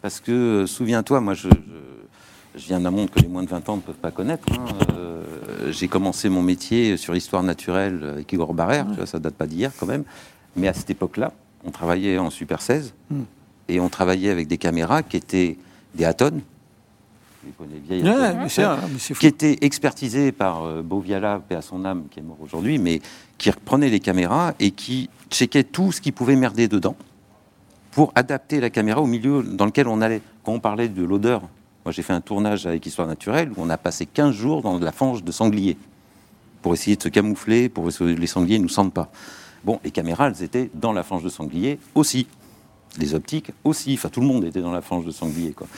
Parce que, euh, souviens-toi, moi, je, je- je viens d'un monde que les moins de 20 ans ne peuvent pas connaître. hein. Euh, J'ai commencé mon métier sur l'histoire naturelle avec Igor Barrère, tu vois, ça date pas d'hier quand même. Mais à cette époque-là, on travaillait en Super 16 Hmm. et on travaillait avec des caméras qui étaient des Aton. Les connais, vieilles mais mais qui était expertisé par euh, Boviala, paix à son âme, qui est mort aujourd'hui, mais qui reprenait les caméras et qui checkait tout ce qui pouvait merder dedans pour adapter la caméra au milieu dans lequel on allait. Quand on parlait de l'odeur, moi j'ai fait un tournage avec Histoire naturelle où on a passé 15 jours dans de la fange de sanglier pour essayer de se camoufler, pour que les sangliers ne nous sentent pas. Bon, les caméras, elles étaient dans la fange de sanglier aussi. Les optiques aussi. Enfin, tout le monde était dans la fange de sanglier, quoi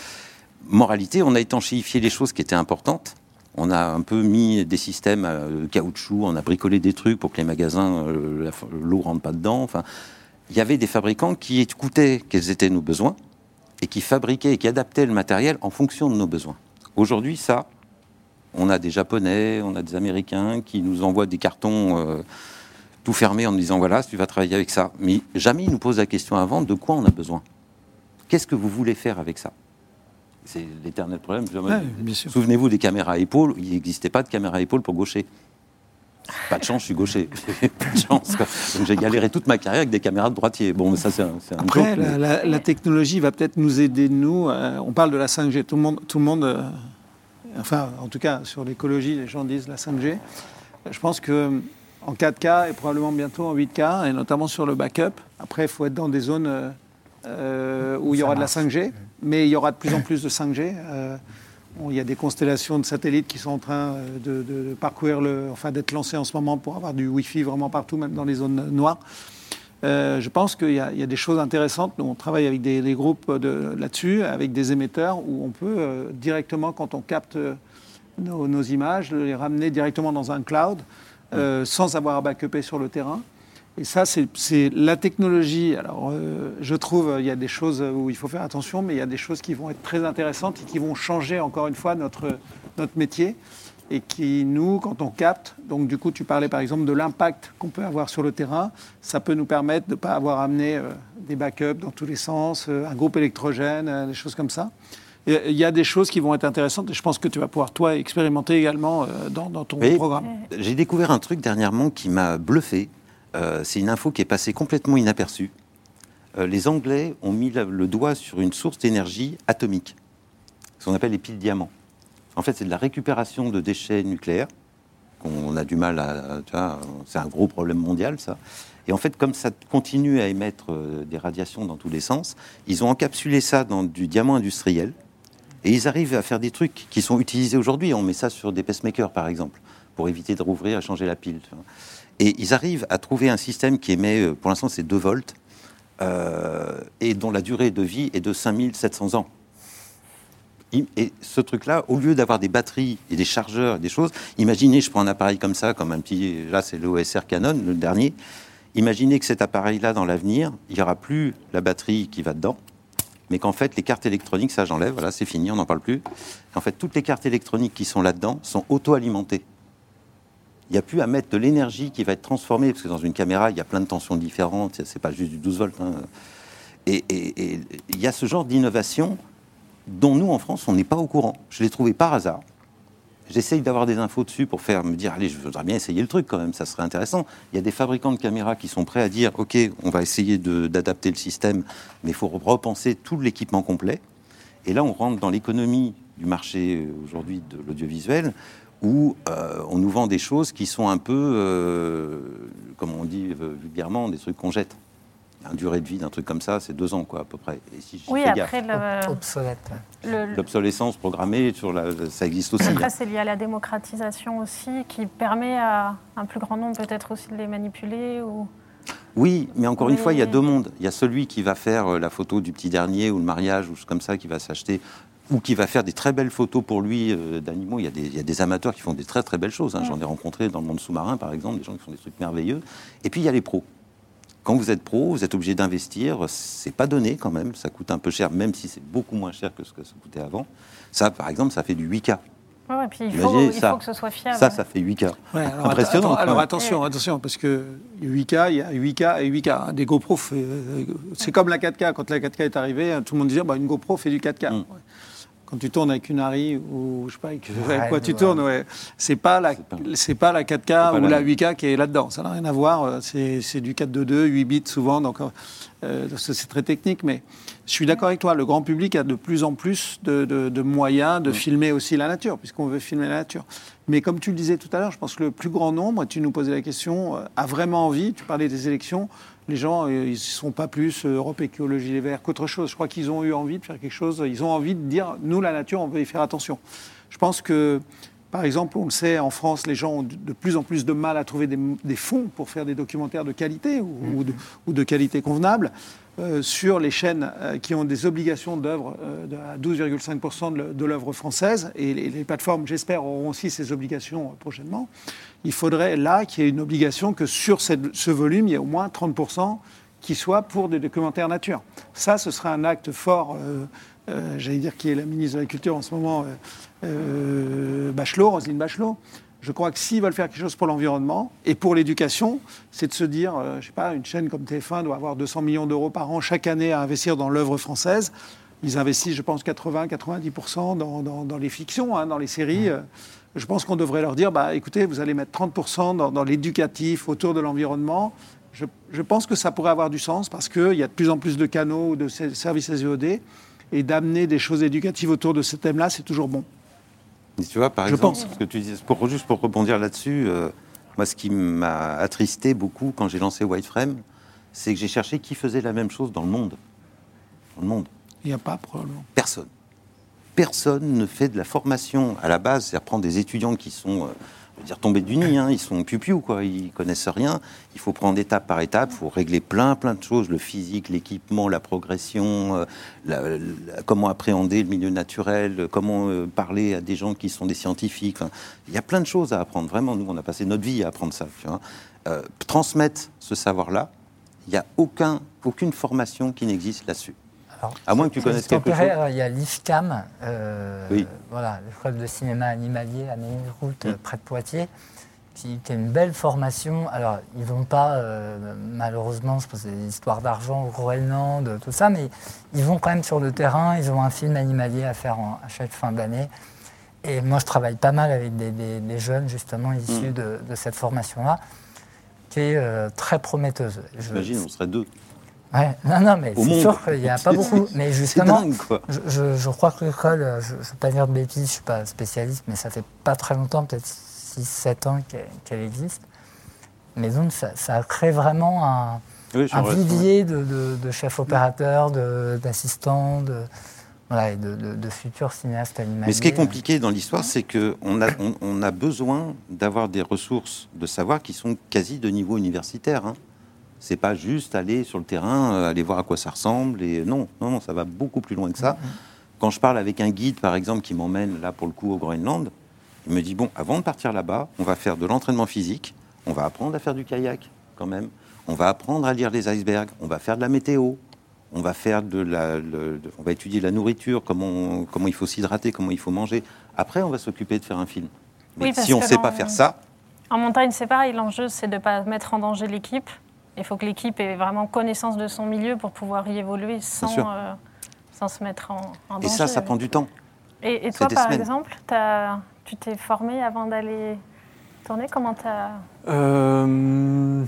moralité, on a étanchéifié les choses qui étaient importantes. On a un peu mis des systèmes euh, de caoutchouc, on a bricolé des trucs pour que les magasins, euh, l'eau rentre pas dedans. Enfin, il y avait des fabricants qui écoutaient quels étaient nos besoins et qui fabriquaient et qui adaptaient le matériel en fonction de nos besoins. Aujourd'hui, ça, on a des Japonais, on a des Américains qui nous envoient des cartons euh, tout fermés en nous disant voilà, tu vas travailler avec ça. Mais jamais ils nous posent la question avant de quoi on a besoin. Qu'est-ce que vous voulez faire avec ça? C'est l'éternel problème. Ouais. Souvenez-vous des caméras à épaule. Il n'existait pas de caméra à épaule pour gaucher. Pas de chance, je suis gaucher. pas de chance. quoi. Donc j'ai galéré toute ma carrière avec des caméras de droitier. Bon, mais ça, c'est un, Après, joke, la, mais- la- la technologie va peut-être nous aider, nous. euh, on parle de la 5G. Tout le monde, tout le monde euh, enfin, en tout cas, sur l'écologie, les gens disent la 5G. Je pense que en 4K et probablement bientôt en 8K, et notamment sur le backup, après, il faut être dans des zones euh, où il y aura de la marche. 5G, mais il y aura de plus en plus de 5G. Euh, il y a des constellations de satellites qui sont en train euh, de, parcourir le, enfin d'être lancées en ce moment pour avoir du Wi-Fi vraiment partout, même dans les zones noires. Euh, je pense qu'il y, a des choses intéressantes. On travaille avec des, groupes de- là-dessus, avec des émetteurs, où on peut directement, quand on capte nos, images, les ramener directement dans un cloud, sans avoir à backuper sur le terrain. Et ça, c'est la technologie. Alors, euh, je trouve, il y a des choses où il faut faire attention, mais il y a des choses qui vont être très intéressantes et qui vont changer, encore une fois, notre, notre métier. Et qui, nous, quand on capte, donc du coup, tu parlais par exemple de l'impact qu'on peut avoir sur le terrain, ça peut nous permettre de ne pas avoir amené euh, des backups dans tous les sens, euh, un groupe électrogène, euh, des choses comme ça. Il y a des choses qui vont être intéressantes et je pense que tu vas pouvoir, toi, expérimenter également euh, dans, dans ton Oui. programme. J'ai découvert un truc dernièrement qui m'a bluffé. Euh, c'est une info qui est passée complètement inaperçue. Euh, les Anglais ont mis le doigt sur une source d'énergie atomique, ce qu'on appelle les piles diamants. En fait, c'est de la récupération de déchets nucléaires. qu'on a du mal à. vois, C'est un gros problème mondial, ça. Et en fait, comme ça continue à émettre euh, des radiations dans tous les sens, ils ont encapsulé ça dans du diamant industriel. Et ils arrivent à faire des trucs qui sont utilisés aujourd'hui. On met ça sur des pacemakers, par exemple, pour éviter de rouvrir et changer la pile. Et ils arrivent à trouver un système qui émet, euh, pour l'instant, c'est 2 volts, euh, et dont la durée de vie est de 5700 ans. Et ce truc-là, au lieu d'avoir des batteries et des chargeurs et des choses, imaginez, je prends un appareil comme ça, comme un petit, là c'est le OSR Canon, le dernier, imaginez que cet appareil-là, dans l'avenir, il n'y aura plus la batterie qui va dedans, mais qu'en fait, les cartes électroniques, ça j'enlève, voilà, c'est fini, on n'en parle plus. En fait, toutes les cartes électroniques qui sont là-dedans sont auto-alimentées. Il n'y a plus à mettre de l'énergie qui va être transformée, parce que dans une caméra, il y a plein de tensions différentes, c'est pas juste du 12 volts. hein. Et, il y a ce genre d'innovation dont nous, en France, on n'est pas au courant. Je l'ai trouvé par hasard. J'essaye d'avoir des infos dessus pour faire me dire, allez, je voudrais bien essayer le truc quand même, ça serait intéressant. Il y a des fabricants de caméras qui sont prêts à dire, OK, on va essayer d'adapter le système, mais il faut repenser tout l'équipement complet. Et là, on rentre dans l'économie du marché euh, aujourd'hui de l'audiovisuel, où euh, on nous vend des choses qui sont un peu, euh, comme on dit vulgairement, des trucs qu'on jette. Un durée de vie d'un truc comme ça, c'est deux ans, quoi, à peu près. Et si je Oui, fais après, le, le- l'obsolescence programmée, sur la, ça existe aussi. après hein. c'est lié à la démocratisation aussi, qui permet à un plus grand nombre peut-être aussi de les manipuler. Ou... Oui, mais encore une fois, il y a deux mondes. Il y a celui qui va faire euh, la photo du petit dernier ou le mariage ou choses comme ça, qui va s'acheter, ou qui va faire des très belles photos pour lui euh, d'animaux. Il, y a des- il y a des amateurs qui font des très très belles choses. hein. Mm. J'en ai rencontré dans le monde sous-marin, par exemple, des gens qui font des trucs merveilleux. Et puis il y a les pros. Quand vous êtes pro, vous êtes obligé d'investir. C'est pas donné quand même. Ça coûte un peu cher, même si c'est beaucoup moins cher que ce que ça coûtait avant. Ça, par exemple, ça fait du 8K. Ouais, ouais, puis il faut, Imaginez il ça. faut que ce soit fiable. Ça, ça fait 8K. Ouais, alors, Impressionnant, attends, alors attention, attention, parce que 8K, il y a 8K et 8K. hein. Des GoPro, fait, euh, c'est comme la 4K. Quand la 4K est arrivée, hein, tout le monde disait bah, une GoPro fait du 4K. Mm. Quand tu tournes avec une Harry ou je sais pas avec, Ouais, quoi tu ouais. tournes, ouais. c'est pas la C'est pas- la 4K pas ou la la même. 8K qui est là-dedans. Ça n'a rien à voir. euh, C'est du 422, 8 bits souvent. Donc euh, ça, c'est très technique, mais je suis d'accord avec toi. Le grand public a de plus en plus de, de- de moyens Mm. de filmer aussi la nature, puisqu'on veut filmer la nature. Mais comme tu le disais tout à l'heure, je pense que le plus grand nombre, tu nous posais la question, euh, a vraiment envie. Tu parlais des élections. Les gens, euh, ils ne sont pas plus euh, Europe Écologie Les Verts qu'autre chose. Je crois qu'ils ont eu envie de faire quelque chose. Ils ont envie de dire, nous, la nature, on veut y faire attention. Je pense que, par exemple, on le sait, en France, les gens ont de plus en plus de mal à trouver des, des fonds pour faire des documentaires de qualité ou, ou de, ou de qualité convenable. Euh, sur les chaînes euh, qui ont des obligations d'œuvre euh, à 12,5% de l'œ- de l'œuvre française, et les, les plateformes, j'espère, auront aussi ces obligations prochainement, il faudrait là qu'il y ait une obligation que sur cette- ce volume, il y ait au moins 30% qui soit pour des documentaires nature. Ça, ce serait un acte fort, euh, euh, j'allais dire qui est la ministre de la Culture en ce moment, euh, euh, Bachelot, Roselyne Bachelot. Je crois que s'ils veulent faire quelque chose pour l'environnement et pour l'éducation, c'est de se dire, je sais pas, une chaîne comme TF1 doit avoir 200 millions d'euros par an chaque année à investir dans l'œuvre française. Ils investissent, je pense, 80-90% dans, dans- dans les fictions, hein, dans les séries. Je pense qu'on devrait leur dire, bah, écoutez, vous allez mettre 30% dans, dans l'éducatif autour de l'environnement. Je, je pense que ça pourrait avoir du sens parce qu'il y a de plus en plus de canaux ou de ser- services SVOD et d'amener des choses éducatives autour de ce thème-là, c'est toujours bon. Tu vois, par Je exemple, pense. ce que tu dis, pour, juste pour rebondir là-dessus, euh, moi, ce qui m'a attristé beaucoup quand j'ai lancé White Frame, c'est que j'ai cherché qui faisait la même chose dans le monde. Dans le monde. Il n'y a pas probablement. Personne. Personne ne fait de la formation à la base, c'est-à-dire prendre des étudiants qui sont, euh, dire, tombés du nid, hein, ils sont piou quoi, ils connaissent rien. Il faut prendre étape par étape, il faut régler plein, plein de choses, le physique, l'équipement, la progression, euh, comment appréhender le milieu naturel, euh, comment parler à des gens qui sont des scientifiques. Il y a plein de choses à apprendre, vraiment. Nous, on a passé notre vie à apprendre ça. transmettre ce savoir-là, il n'y a aucun, aucune formation qui n'existe là-dessus. Alors, À moins que tu connaisses quelque chose. Il y a l'IFCAM, euh, Oui. voilà, l'école de cinéma animalier à Ménilroute, près de Poitiers, qui, qui est une belle formation. Alors, ils vont pas, euh, malheureusement, je pense des histoires d'argent au Groenland, tout ça, mais ils vont quand même sur le terrain, ils ont un film animalier à faire en- à chaque fin d'année. Et moi, je travaille pas mal avec des, des- des jeunes, justement, issus Mm. de, de cette formation-là, qui est euh, très prometteuse. J'imagine, on serait deux. Ouais, non, non, mais c'est sûr qu'il n'y a pas beaucoup. Mais justement, dingue, quoi. je, je- je crois que l'école, euh, je ne veux pas dire de bêtises, je ne suis pas spécialiste, mais ça fait pas très longtemps, peut-être 6-7 ans qu'elle existe. Mais donc, ça, ça crée vraiment un, Oui, un vivier de, de- de chefs opérateurs, d'assistants, de, voilà, et de, de- de futurs cinéastes animaliers. Mais ce qui est compliqué dans l'histoire, c'est qu'on a, on, on a besoin d'avoir des ressources de savoir qui sont quasi de niveau universitaire. Hein. C'est pas juste aller sur le terrain, euh, aller voir à quoi ça ressemble. Et non, non, non, ça va beaucoup plus loin que ça. Quand je parle avec un guide, par exemple, qui m'emmène là pour le coup au Groenland, il me dit bon, avant de partir là-bas, on va faire de l'entraînement physique, on va apprendre à faire du kayak quand même, on va apprendre à lire les icebergs, on va faire de la météo, on va faire de la, le- de- on va étudier la nourriture, comment, comment il faut s'hydrater, comment il faut manger. Après, on va s'occuper de faire un film. Mais Oui, si on ne sait dans- pas faire ça, En montagne, c'est pareil. L'enjeu, c'est de ne pas mettre en danger l'équipe. Il faut que l'équipe ait vraiment connaissance de son milieu pour pouvoir y évoluer sans, euh, sans se mettre en, en et danger. ça, ça prend du temps. Et, et toi, par semaines. exemple, tu t'es formé avant d'aller tourner Comment t'as... Euh,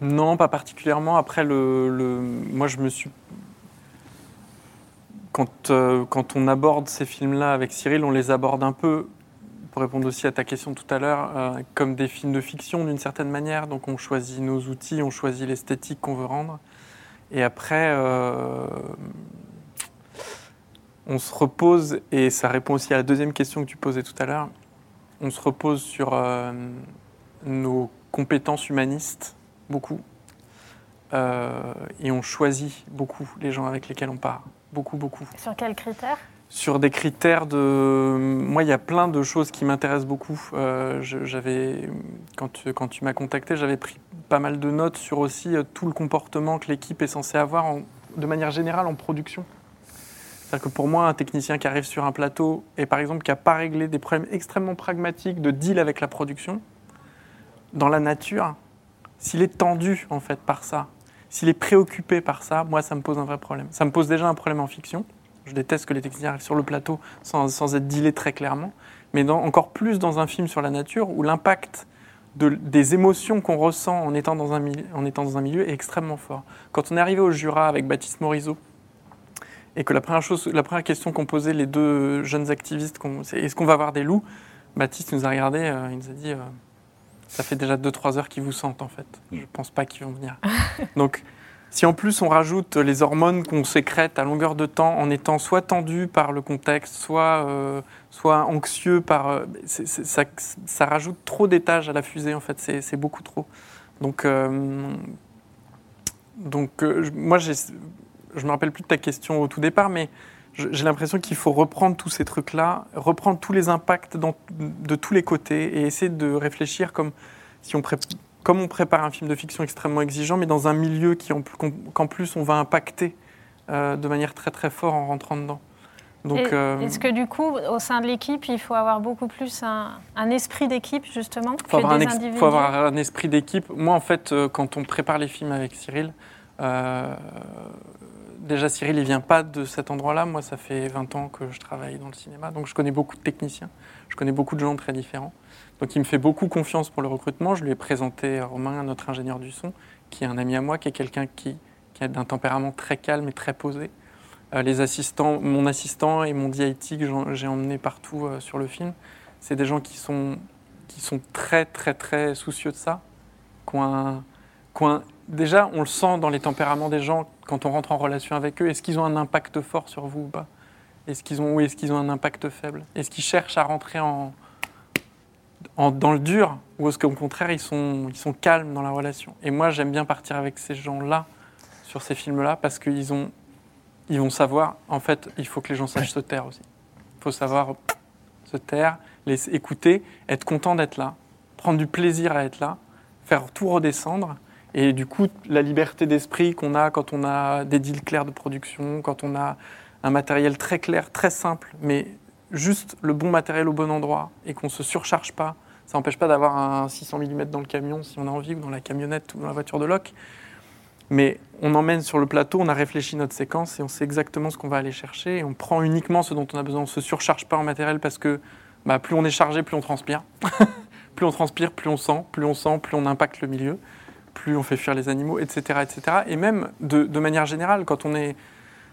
non, pas particulièrement. Après, le, le- moi, je me suis. Quand, euh, quand on aborde ces films-là avec Cyril, on les aborde un peu, pour répondre aussi à ta question tout à l'heure, euh, comme des films de fiction d'une certaine manière. Donc, on choisit nos outils, on choisit l'esthétique qu'on veut rendre. Et après, euh, on se repose, et ça répond aussi à la deuxième question que tu posais tout à l'heure, on se repose sur euh, nos compétences humanistes, beaucoup, et on choisit beaucoup les gens avec lesquels on part, beaucoup, beaucoup. Sur quels critères? Sur des critères de. Moi, il y a plein de choses qui m'intéressent beaucoup. Euh, j'avais, quand tu, m'as contacté, j'avais pris pas mal de notes sur aussi euh, tout le comportement que l'équipe est censée avoir de manière générale en production. C'est-à-dire que pour moi, un technicien qui arrive sur un plateau et par exemple qui n'a pas réglé des problèmes extrêmement pragmatiques de deal avec la production, dans la nature, s'il est tendu en fait par ça, s'il est préoccupé par ça, moi, ça me pose un vrai problème. Ça me pose déjà un problème en fiction. Je déteste que les techniciens arrivent sur le plateau sans, sans être dealés très clairement. Mais dans- encore plus dans un film sur la nature où l'impact de- des émotions qu'on ressent en étant, dans un, mili- en étant dans un milieu est extrêmement fort. Quand on est arrivé au Jura avec Baptiste Morisot, et que la première, chose, la première question qu'ont posé les deux jeunes activistes, c'est est-ce qu'on va avoir des loups? Baptiste nous a regardé, euh, il nous a dit euh, ça fait déjà 2-3 heures qu'ils vous sentent en fait. Je pense pas qu'ils vont venir. Donc si en plus on rajoute les hormones qu'on sécrète à longueur de temps en étant soit tendu par le contexte, soit, euh, soit anxieux par... euh, ça, rajoute trop d'étages à la fusée en fait, c'est beaucoup trop. Donc, euh, donc moi je me rappelle plus de ta question au tout départ, mais j'ai l'impression qu'il faut reprendre tous ces trucs-là, reprendre tous les impacts de tous les côtés et essayer de réfléchir comme si on pré- comme on prépare un film de fiction extrêmement exigeant, mais dans un milieu qui qu'en plus on va impacter euh, de manière très très forte en rentrant dedans. Donc, euh, Est-ce que du coup, au sein de l'équipe, il faut avoir beaucoup plus un, un esprit d'équipe, justement, que faut avoir, un des ex- individus faut avoir un esprit d'équipe. Moi, en fait, euh, quand on prépare les films avec Cyril, euh, déjà Cyril, il vient pas de cet endroit-là. Moi, ça fait 20 ans que je travaille dans le cinéma, donc je connais beaucoup de techniciens, je connais beaucoup de gens très différents. Donc, il me fait beaucoup confiance pour le recrutement. Je lui ai présenté Romain, notre ingénieur du son, qui est un ami à moi, qui est quelqu'un qui, a d'un tempérament très calme et très posé. Euh, les assistants, mon assistant et mon DIT que j'ai emmené partout euh, sur le film, c'est des gens qui sont, qui sont très, très, très soucieux de ça. qui ont déjà, on le sent dans les tempéraments des gens quand on rentre en relation avec eux. Est-ce qu'ils ont un impact fort sur vous ou pas? Est-ce qu'ils ont, ou est-ce qu'ils ont un impact faible? Est-ce qu'ils cherchent à rentrer en, en- dans le dur ou est-ce qu'au contraire, ils sont, ils sont calmes dans la relation? Et moi, j'aime bien partir avec ces gens-là sur ces films-là parce qu'ils ont, ils vont savoir, en fait, il faut que les gens sachent se taire aussi. Il faut savoir se taire, les écouter, être content d'être là, prendre du plaisir à être là, faire tout redescendre. Et du coup, la liberté d'esprit qu'on a quand on a des deals clairs de production, quand on a un matériel très clair, très simple, mais juste le bon matériel au bon endroit et qu'on ne se surcharge pas. Ça n'empêche pas d'avoir un 600 mm dans le camion si on a envie, ou dans la camionnette, ou dans la voiture de loc. Mais on emmène sur le plateau, on a réfléchi notre séquence et on sait exactement ce qu'on va aller chercher. Et on prend uniquement ce dont on a besoin. On ne se surcharge pas en matériel parce que bah, plus on est chargé, plus on transpire. plus on transpire, plus on sent, plus on sent, plus on impacte le milieu, plus on fait fuir les animaux, etc. etc. Et même de, de manière générale, quand on, est,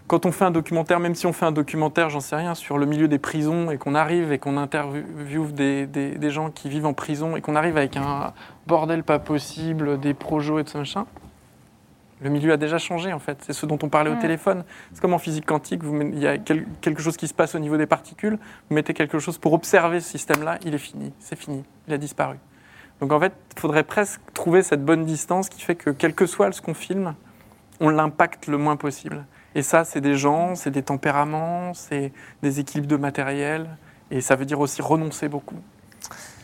quand on fait un documentaire, même si on fait un documentaire, j'en sais rien, sur le milieu des prisons et qu'on arrive et qu'on interviewe des, des, des gens qui vivent en prison et qu'on arrive avec un bordel pas possible, des projos et tout ça, machin, le milieu a déjà changé en fait. C'est ce dont on parlait au Mm. téléphone. C'est comme en physique quantique, vous il y a quel- quelque chose qui se passe au niveau des particules, vous mettez quelque chose pour observer ce système-là, il est fini, c'est fini, il a disparu. Donc en fait, il faudrait presque trouver cette bonne distance qui fait que quel que soit ce qu'on filme, on l'impacte le moins possible. Et ça, c'est des gens, c'est des tempéraments, c'est des équilibres de matériel, et ça veut dire aussi renoncer beaucoup.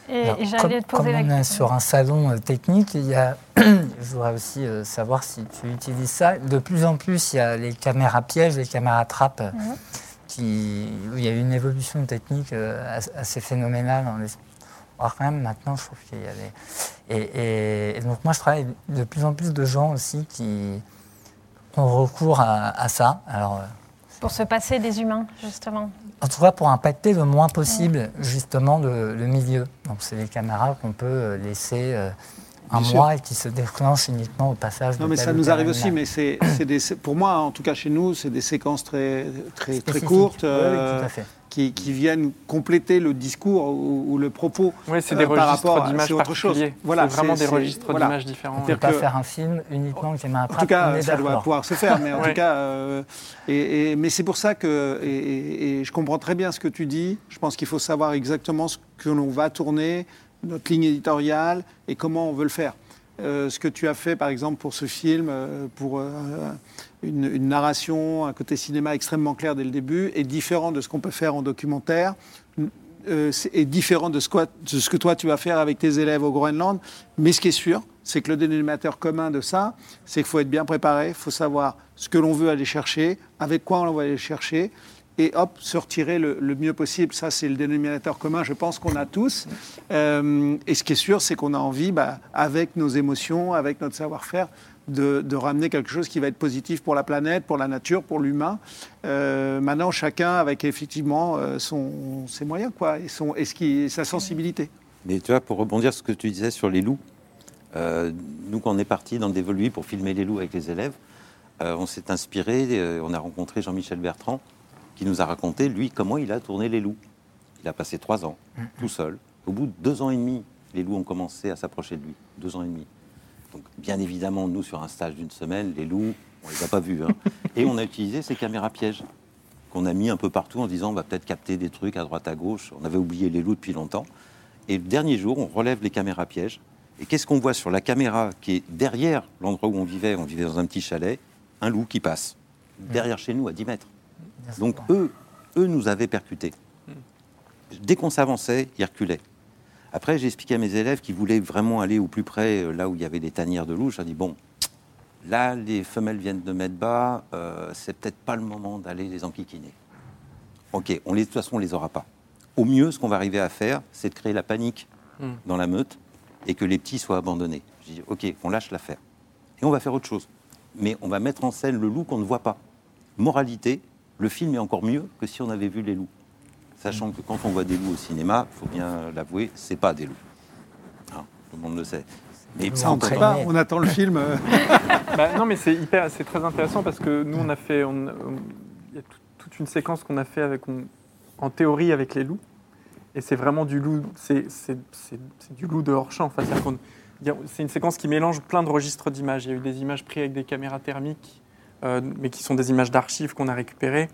Et, Alors, et comme, j'allais te comme poser la on est question. sur un salon euh, technique, il y a, je voudrais aussi euh, savoir si tu utilises ça. De plus en plus, il y a les caméras pièges, les caméras trappes, Mhm. qui, où il y a eu une évolution technique euh, as- assez phénoménale. Alors quand même, maintenant, je trouve qu'il y a des... Et, et- et donc moi, je travaille avec de plus en plus de gens aussi qui ont recours à, à ça. Alors, euh, Pour se passer des humains, justement. en tout cas, pour impacter le moins possible, justement, le, le milieu. Donc, c'est des caméras qu'on peut euh, laisser euh, un Bien sûr. mois et qui se déclenchent uniquement au passage Non, de mais ça ou nous arrive aussi, mais c'est pour moi, en tout cas chez nous, c'est des séquences très, très, très courtes Oui, oui, tout à fait. Qui, qui viennent compléter le discours ou, ou le propos. Oui, c'est euh, par registres rapport à- autre chose. Voilà, c'est vraiment des registres voilà. d'images différents. On ne peut pas que- faire un film uniquement qui En tout cas, ça doit pouvoir se faire, mais en Ouais. tout cas, euh, et, et- mais c'est pour ça que, et, et- et je comprends très bien ce que tu dis. Je pense qu'il faut savoir exactement ce que l'on va tourner, notre ligne éditoriale et comment on veut le faire. Euh, ce que tu as fait, par exemple, pour ce film, euh, pour euh, une, narration, un côté cinéma extrêmement clair dès le début, est différent de ce qu'on peut faire en documentaire. Euh, est différent de ce, que toi tu vas faire avec tes élèves au Groenland. Mais ce qui est sûr, c'est que le dénominateur commun de ça, c'est qu'il faut être bien préparé, il faut savoir ce que l'on veut aller chercher, avec quoi on va aller chercher, et hop, se retirer le, le mieux possible. Ça, c'est le dénominateur commun, je pense qu'on a tous. Euh, et ce qui est sûr, c'est qu'on a envie, bah, avec nos émotions, avec notre savoir-faire, de, de ramener quelque chose qui va être positif pour la planète, pour la nature, pour l'humain. Euh, maintenant, chacun avec effectivement euh, son, ses moyens, quoi, et, son, et ce qui, sa sensibilité. Mais tu vois, pour rebondir sur ce que tu disais sur les loups, euh, nous, quand on est parti dans le Dévoluy pour filmer les loups avec les élèves, euh, on s'est inspiré, euh, on a rencontré Jean-Michel Bertrand, qui nous a raconté, lui, comment il a tourné les loups. Il a passé trois ans, tout seul. Au bout de deux ans et demi, les loups ont commencé à s'approcher de lui. Deux ans et demi. Donc, bien évidemment, nous, sur un stage d'une semaine, les loups, on les a pas vus. hein. Et on a utilisé ces caméras pièges qu'on a mis un peu partout en disant on va peut-être capter des trucs à droite à gauche. On avait oublié les loups depuis longtemps. Et le dernier jour, on relève les caméras pièges. Et qu'est-ce qu'on voit sur la caméra qui est derrière l'endroit où on vivait? On vivait dans un petit chalet, un loup qui passe derrière chez nous à 10 mètres. Donc eux, eux nous avaient percutés. Dès qu'on s'avançait, ils reculaient. Après, j'ai expliqué à mes élèves qui voulaient vraiment aller au plus près, euh, là où il y avait des tanières de loups. Je leur ai dit, bon, là, les femelles viennent de mettre bas, euh, c'est peut-être pas le moment d'aller les enquiquiner. Ok, on les, de toute façon, on les aura pas. Au mieux, ce qu'on va arriver à faire, c'est de créer la panique Hmm. dans la meute et que les petits soient abandonnés. Je dis, ok, on lâche l'affaire. Et on va faire autre chose. Mais on va mettre en scène le loup qu'on ne voit pas. Moralité, le film est encore mieux que si on avait vu les loups. Sachant que quand on voit des loups au cinéma, il faut bien l'avouer, c'est pas des loups. Hein, tout le monde le sait. Mais Ça, on pas, on attend le film. Bah, non, mais c'est hyper, c'est très intéressant parce que nous, on a fait, on- on- il y a tout- toute une séquence qu'on a fait avec, on- en théorie avec les loups, et c'est vraiment du loup, c'est, c'est- c'est- c'est du loup de hors champ. Enfin, c'est une séquence qui mélange plein de registres d'images. Il y a eu des images prises avec des caméras thermiques, euh, mais qui sont des images d'archives qu'on a récupérées.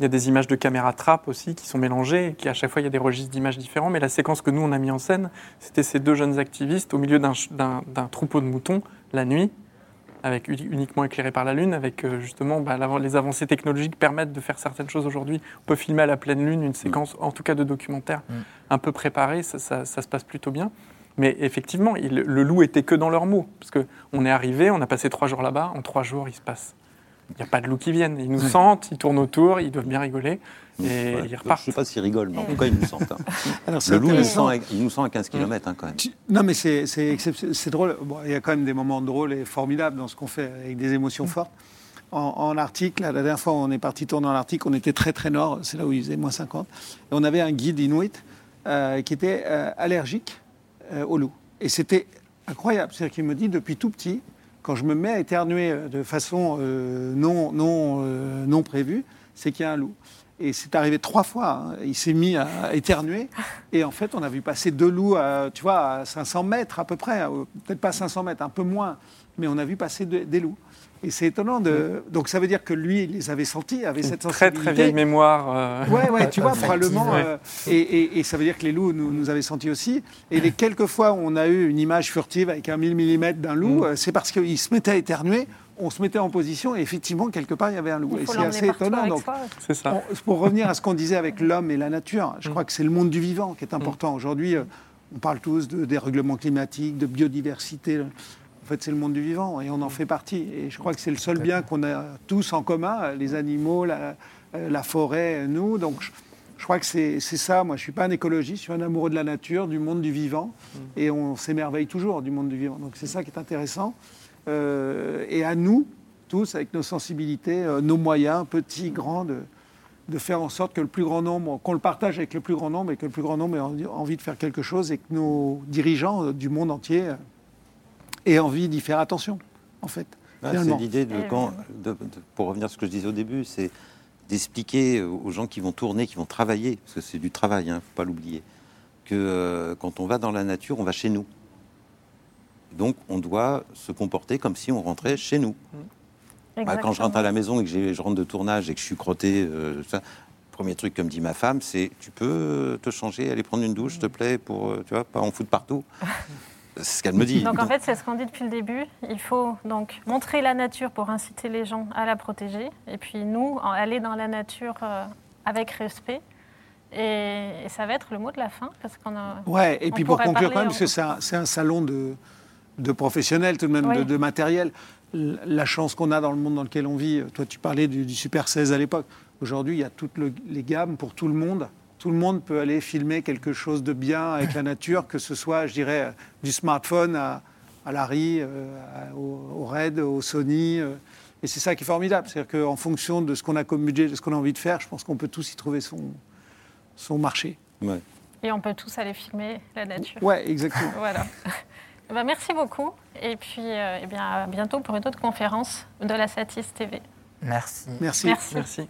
Il y a des images de caméras trappe aussi qui sont mélangées, et qui à chaque fois il y a des registres d'images différents. Mais la séquence que nous on a mis en scène, c'était ces deux jeunes activistes au milieu d'un troupeau de moutons la nuit, avec uniquement éclairé par la lune, avec euh, justement bah, les avancées technologiques permettent de faire certaines choses aujourd'hui. On peut filmer à la pleine lune une séquence, en tout cas de documentaire, Mm. un peu préparée, ça, ça- ça se passe plutôt bien. Mais effectivement, il- le loup était que dans leurs mots, parce que on est arrivé, on a passé trois jours là-bas, en trois jours il se passe. Il n'y a pas de loups qui viennent, ils nous sentent, ils tournent autour, ils doivent bien rigoler, et Ouais. ils Je repartent. ne sais pas s'ils rigolent, mais en tout cas, ils nous sentent. hein. alors, Le loup, il nous, sent à, il nous sent à 15 km hein, quand même. Non, mais c'est drôle. Bon, il y a quand même des moments drôles et formidables dans ce qu'on fait avec des émotions fortes. En, en Arctique, la dernière fois, on est parti tourner en Arctique, on était très très nord, c'est là où il faisait moins 50. Et on avait un guide inuit euh, qui était euh, allergique euh, au loup. Et c'était incroyable. C'est-à-dire qu'il me dit, depuis tout petit, quand je me mets à éternuer euh, de façon euh, euh, non prévue, c'est qu'il y a un loup. Et c'est arrivé trois fois. hein. Il s'est mis à éternuer. Et en fait, on a vu passer deux loups, à, tu vois, à 500 mètres à peu près. Peut-être pas 500 mètres, un peu moins. Mais on a vu passer de- des loups. Et c'est étonnant. De... Donc ça veut dire que lui, il les avait sentis, avait Une cette très sensibilité. très vieille mémoire. euh, Ouais, ouais, tu vois, probablement. ouais. euh, et, et- et ça veut dire que les loups nous, nous avaient sentis aussi. Et les quelques fois où on a eu une image furtive avec un 1000 mm d'un loup, Mm. euh, c'est parce qu'il se mettait à éternuer, on se mettait en position et effectivement, quelque part, il y avait un loup. Et c'est assez étonnant. Donc, ça. on- pour revenir à ce qu'on disait avec l'homme et la nature, je Mm. crois que c'est le monde du vivant qui est important. Aujourd'hui, euh, on parle tous de dérèglement climatique, de biodiversité. En fait, c'est le monde du vivant et on en fait partie. Et je crois que c'est le seul bien qu'on a tous en commun, les animaux, la, euh, la forêt, nous. Donc, je, je crois que c'est ça. Moi, je suis pas un écologiste, je suis un amoureux de la nature, du monde du vivant. Et on s'émerveille toujours du monde du vivant. Donc, c'est ça qui est intéressant. Euh, et à nous, tous, avec nos sensibilités, euh, nos moyens, petits, grands, de, de faire en sorte que le plus grand nombre, qu'on le partage avec le plus grand nombre et que le plus grand nombre ait envie- de faire quelque chose et que nos dirigeants du monde entier euh, aient envie d'y faire attention, en fait. C'est l'idée de Eh quand, de- de- pour revenir à ce que je disais au début, c'est d'expliquer aux gens qui vont tourner, qui vont travailler, parce que c'est du travail, il ne faut pas l'oublier, que euh, quand on va dans la nature, on va chez nous. Donc on doit se comporter comme si on rentrait chez nous. Bah, quand je rentre à la maison et que je rentre de tournage et que je suis crotté, euh, ça, premier truc, comme dit ma femme, c'est tu peux te changer, aller prendre une douche, s'il te plaît, pour, euh, tu vois, pas en foutre partout. C'est ce qu'elle me dit. Donc en fait, c'est ce qu'on dit depuis le début. Il faut donc montrer la nature pour inciter les gens à la protéger. Et puis nous, aller dans la nature euh, avec respect. Et, ça va être le mot de la fin. Parce qu'on a, ouais, et puis pour conclure quand même, parce que c'est un, salon de, de, professionnels, tout de même, de, matériel. La chance qu'on a dans le monde dans lequel on vit, toi tu parlais du, du Super 16 à l'époque. Aujourd'hui, il y a toutes les gammes pour tout le monde tout le monde peut aller filmer quelque chose de bien avec la nature, que ce soit, je dirais, du smartphone à, à l'ARI, euh, au, RED, au Sony. Euh. et c'est ça qui est formidable. C'est-à-dire qu'en fonction de ce qu'on a comme budget, de ce qu'on a envie de faire, je pense qu'on peut tous y trouver son, son marché. Et on peut tous aller filmer la nature. Oui, exactement. voilà. Ben, merci beaucoup. Et puis, euh, eh bien, à bientôt pour une autre conférence de la Satis TV. Merci. Merci. Merci. merci.